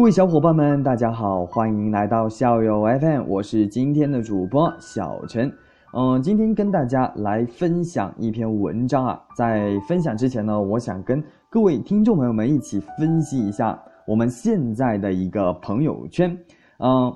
各位小伙伴们，大家好，欢迎来到校友 FM，我是今天的主播小陈。嗯，今天跟大家来分享一篇文章啊。在分享之前呢，我想跟各位听众朋友们一起分析一下我们现在的一个朋友圈。嗯，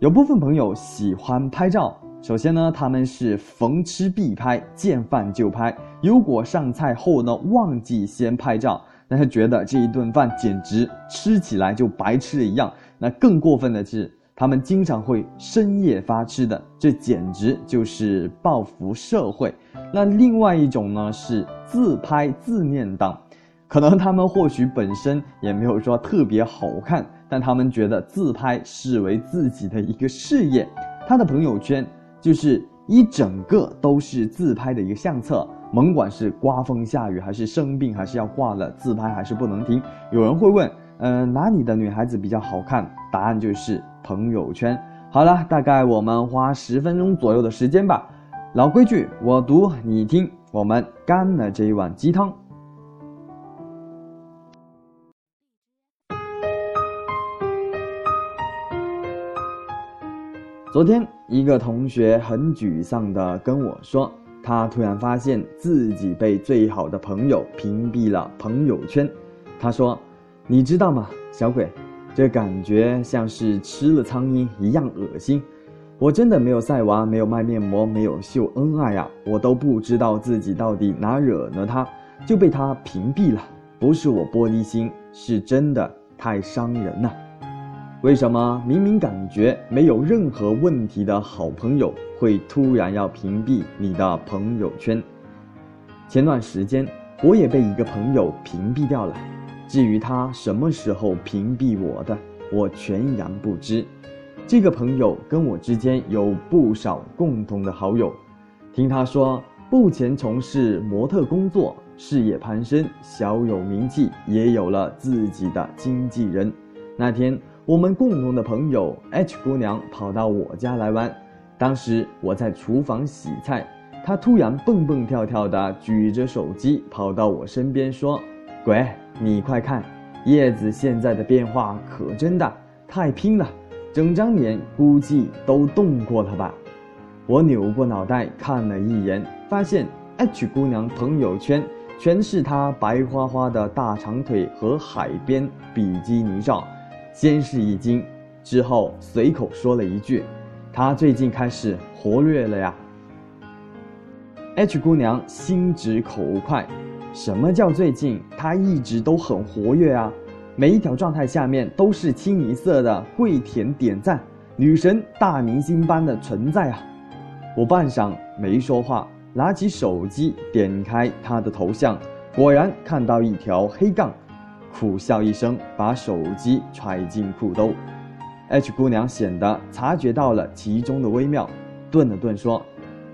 有部分朋友喜欢拍照，首先呢，他们是逢吃必拍，见饭就拍。如果上菜后呢，忘记先拍照。但是觉得这一顿饭简直吃起来就白吃了一样。那更过分的是，他们经常会深夜发吃的，这简直就是报复社会。那另外一种呢是自拍自恋党，可能他们或许本身也没有说特别好看，但他们觉得自拍视为自己的一个事业，他的朋友圈就是一整个都是自拍的一个相册。甭管是刮风下雨，还是生病，还是要挂了，自拍还是不能停。有人会问，嗯，哪里的女孩子比较好看？答案就是朋友圈。好了，大概我们花十分钟左右的时间吧。老规矩，我读你听，我们干了这一碗鸡汤。昨天，一个同学很沮丧的跟我说。他突然发现自己被最好的朋友屏蔽了朋友圈。他说：“你知道吗，小鬼，这感觉像是吃了苍蝇一样恶心。我真的没有晒娃，没有卖面膜，没有秀恩爱啊！我都不知道自己到底哪惹了他，就被他屏蔽了。不是我玻璃心，是真的太伤人了。”为什么明明感觉没有任何问题的好朋友，会突然要屏蔽你的朋友圈？前段时间我也被一个朋友屏蔽掉了，至于他什么时候屏蔽我的，我全然不知。这个朋友跟我之间有不少共同的好友，听他说，目前从事模特工作，事业攀升，小有名气，也有了自己的经纪人。那天。我们共同的朋友 H 姑娘跑到我家来玩，当时我在厨房洗菜，她突然蹦蹦跳跳的举着手机跑到我身边说：“鬼，你快看，叶子现在的变化可真大，太拼了，整张脸估计都动过了吧？”我扭过脑袋看了一眼，发现 H 姑娘朋友圈全是她白花花的大长腿和海边比基尼照。先是一惊，之后随口说了一句：“他最近开始活跃了呀。”H 姑娘心直口快，什么叫最近？她一直都很活跃啊！每一条状态下面都是清一色的跪舔点赞，女神大明星般的存在啊！我半晌没说话，拿起手机点开她的头像，果然看到一条黑杠。苦笑一声，把手机揣进裤兜。H 姑娘显得察觉到了其中的微妙，顿了顿说：“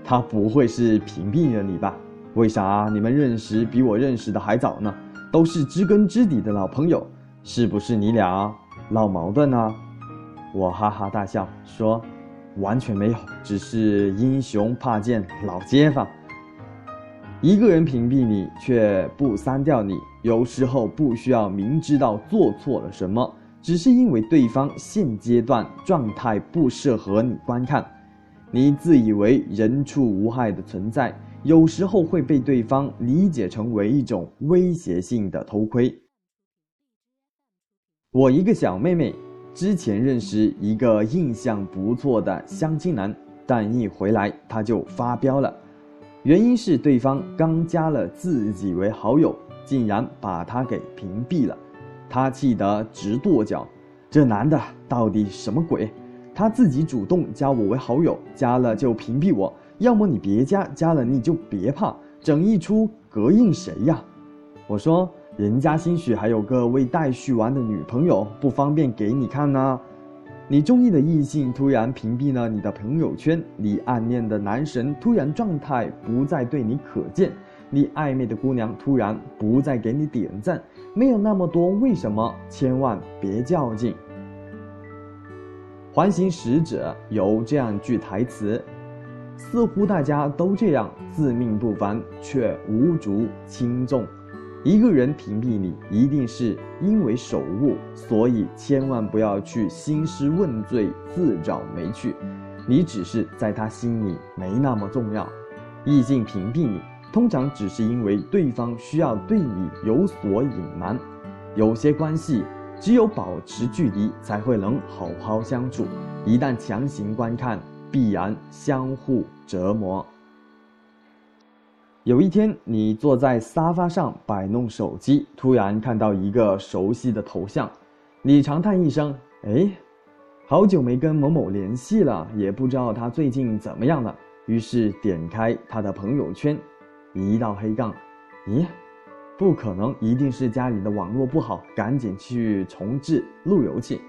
他不会是屏蔽了你吧？为啥你们认识比我认识的还早呢？都是知根知底的老朋友，是不是你俩闹矛盾呢？”我哈哈大笑说：“完全没有，只是英雄怕见老街坊。”一个人屏蔽你却不删掉你，有时候不需要明知道做错了什么，只是因为对方现阶段状态不适合你观看。你自以为人畜无害的存在，有时候会被对方理解成为一种威胁性的偷窥。我一个小妹妹之前认识一个印象不错的相亲男，但一回来他就发飙了。原因是对方刚加了自己为好友，竟然把他给屏蔽了，他气得直跺脚。这男的到底什么鬼？他自己主动加我为好友，加了就屏蔽我，要么你别加，加了你就别怕，整一出膈应谁呀？我说，人家兴许还有个未待续完的女朋友，不方便给你看呢。你中意的异性突然屏蔽了你的朋友圈，你暗恋的男神突然状态不再对你可见，你暧昧的姑娘突然不再给你点赞，没有那么多为什么，千万别较劲。环形使者有这样句台词：似乎大家都这样，自命不凡却无足轻重。一个人屏蔽你，一定是因为手误，所以千万不要去兴师问罪、自找没趣。你只是在他心里没那么重要。异性屏蔽你，通常只是因为对方需要对你有所隐瞒。有些关系只有保持距离才会能好好相处，一旦强行观看，必然相互折磨。有一天，你坐在沙发上摆弄手机，突然看到一个熟悉的头像，你长叹一声：“哎，好久没跟某某联系了，也不知道他最近怎么样了。”于是点开他的朋友圈，一道黑杠：“咦，不可能，一定是家里的网络不好，赶紧去重置路由器，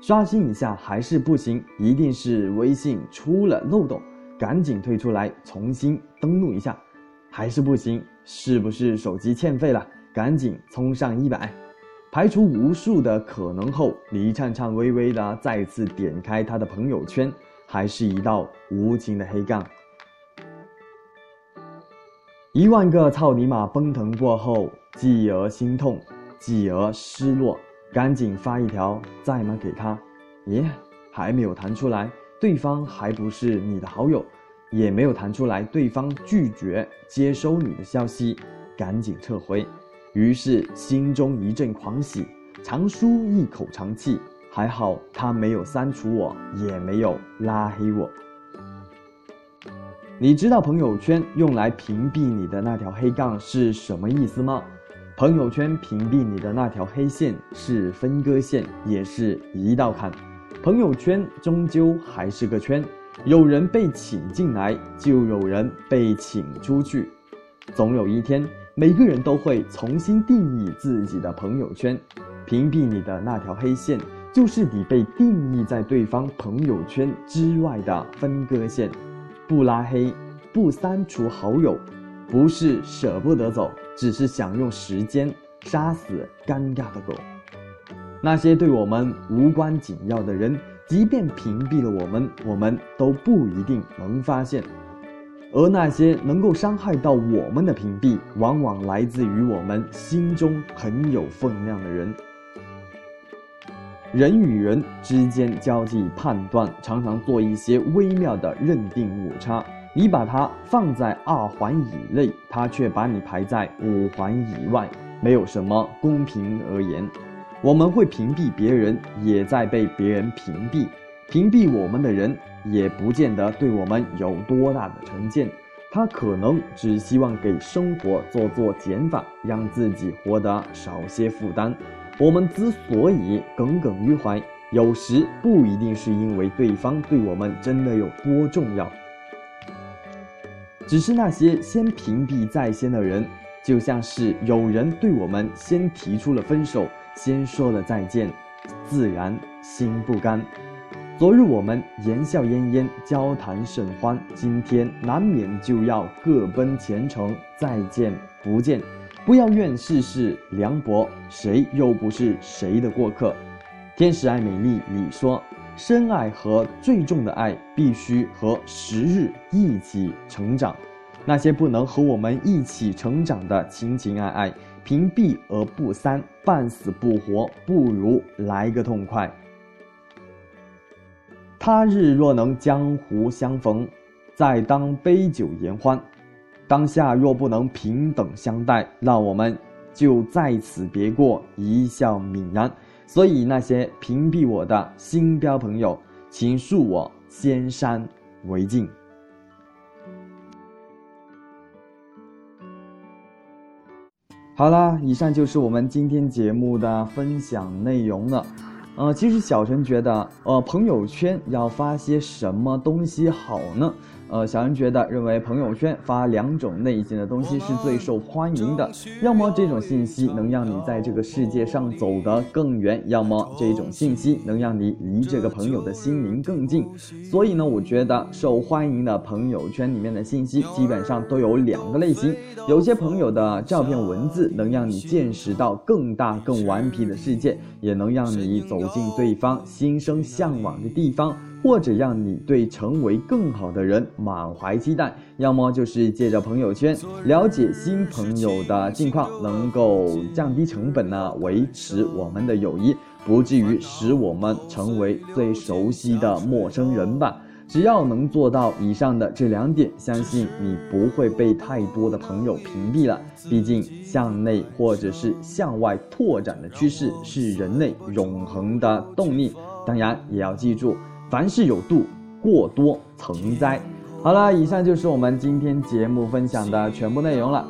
刷新一下还是不行，一定是微信出了漏洞，赶紧退出来重新登录一下。”还是不行，是不是手机欠费了？赶紧充上一百，排除无数的可能后，李颤颤巍巍的再次点开他的朋友圈，还是一道无情的黑杠。一万个操你妈奔腾过后，继而心痛，继而失落，赶紧发一条在吗给他。咦，还没有弹出来，对方还不是你的好友。也没有弹出来，对方拒绝接收你的消息，赶紧撤回。于是心中一阵狂喜，长舒一口长气。还好他没有删除我，也没有拉黑我。你知道朋友圈用来屏蔽你的那条黑杠是什么意思吗？朋友圈屏蔽你的那条黑线是分割线，也是一道坎。朋友圈终究还是个圈。有人被请进来，就有人被请出去。总有一天，每个人都会重新定义自己的朋友圈。屏蔽你的那条黑线，就是你被定义在对方朋友圈之外的分割线。不拉黑，不删除好友，不是舍不得走，只是想用时间杀死尴尬的狗。那些对我们无关紧要的人。即便屏蔽了我们，我们都不一定能发现。而那些能够伤害到我们的屏蔽，往往来自于我们心中很有分量的人。人与人之间交际判断，常常做一些微妙的认定误差。你把它放在二环以内，他却把你排在五环以外，没有什么公平而言。我们会屏蔽别人，也在被别人屏蔽。屏蔽我们的人，也不见得对我们有多大的成见。他可能只希望给生活做做减法，让自己活得少些负担。我们之所以耿耿于怀，有时不一定是因为对方对我们真的有多重要，只是那些先屏蔽在先的人，就像是有人对我们先提出了分手。先说了再见，自然心不甘。昨日我们言笑晏晏，交谈甚欢，今天难免就要各奔前程，再见不见。不要怨世事凉薄，谁又不是谁的过客？天使爱美丽里说，深爱和最重的爱必须和时日一起成长。那些不能和我们一起成长的情情爱爱。屏蔽而不删，半死不活，不如来个痛快。他日若能江湖相逢，再当杯酒言欢；当下若不能平等相待，那我们就在此别过，一笑泯然。所以那些屏蔽我的新标朋友，请恕我先删为敬。好啦，以上就是我们今天节目的分享内容了。呃，其实小陈觉得，呃，朋友圈要发些什么东西好呢？呃，小陈觉得，认为朋友圈发两种类型的东西是最受欢迎的，要么这种信息能让你在这个世界上走得更远，要么这种信息能让你离这个朋友的心灵更近。所以呢，我觉得受欢迎的朋友圈里面的信息基本上都有两个类型，有些朋友的照片文字能让你见识到更大更顽皮的世界，也能让你走进对方心生向往的地方。或者让你对成为更好的人满怀期待，要么就是借着朋友圈了解新朋友的近况，能够降低成本呢，维持我们的友谊，不至于使我们成为最熟悉的陌生人吧。只要能做到以上的这两点，相信你不会被太多的朋友屏蔽了。毕竟，向内或者是向外拓展的趋势是人类永恒的动力。当然，也要记住，凡事有度，过多成灾。好了，以上就是我们今天节目分享的全部内容了。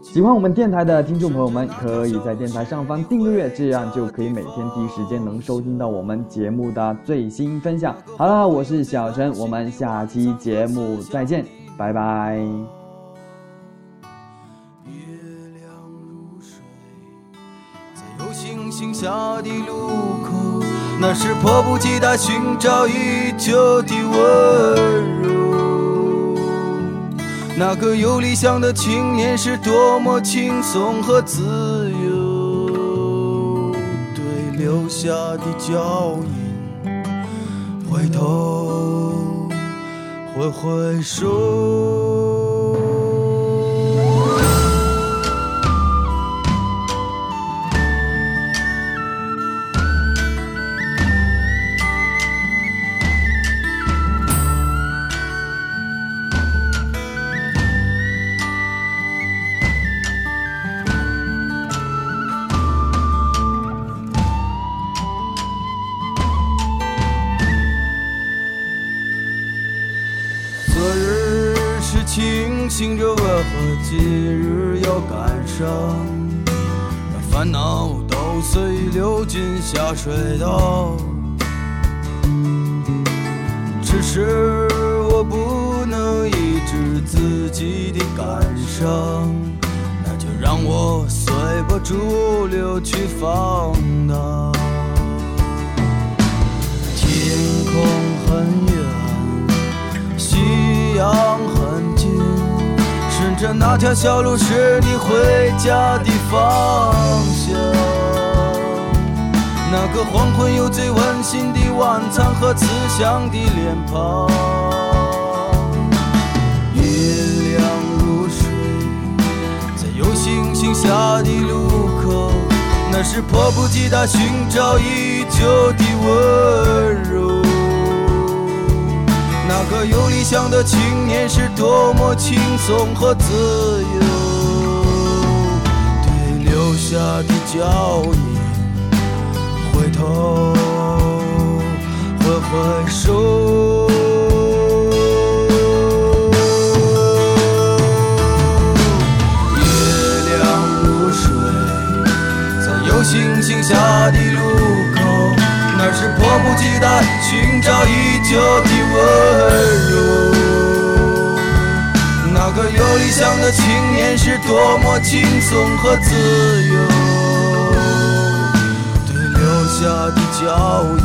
喜欢我们电台的听众朋友们，可以在电台上方订阅，这样就可以每天第一时间能收听到我们节目的最新分享。好了，我是小陈，我们下期节目再见，拜拜。月亮如水，在有星星下的路口，那是迫不及待寻找已久的温柔。那个有理想的青年是多么轻松和自由，对留下的脚印，回头挥挥手。醒着为何今日要赶上？让烦恼都随流进下水道。只是我不能抑制自己的感伤，那就让我随波逐流去放荡。天空很远，夕阳很。着那条小路是你回家的方向，那个黄昏有最温馨的晚餐和慈祥的脸庞。月亮如水，在有星星下的路口，那是迫不及待寻找已久的温柔。那个有理想的青年是多么轻松和自由，对留下的脚印，回头挥挥手。月亮如水，在有星星下的路口。那是迫不及待寻找已久的温青年是多么轻松和自由，对留下的脚印，